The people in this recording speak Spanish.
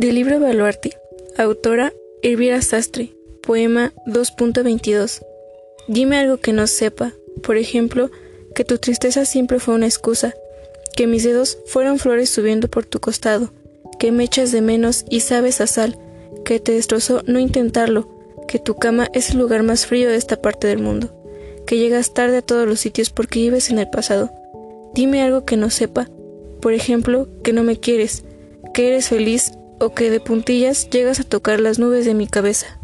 Del libro Evaluarte, autora Elvira Sastre, poema 2.22. Dime algo que no sepa, por ejemplo, que tu tristeza siempre fue una excusa, que mis dedos fueron flores subiendo por tu costado, que me echas de menos y sabes a sal, que te destrozó no intentarlo, que tu cama es el lugar más frío de esta parte del mundo, que llegas tarde a todos los sitios porque vives en el pasado. Dime algo que no sepa, por ejemplo, que no me quieres, que eres feliz o que de puntillas llegas a tocar las nubes de mi cabeza.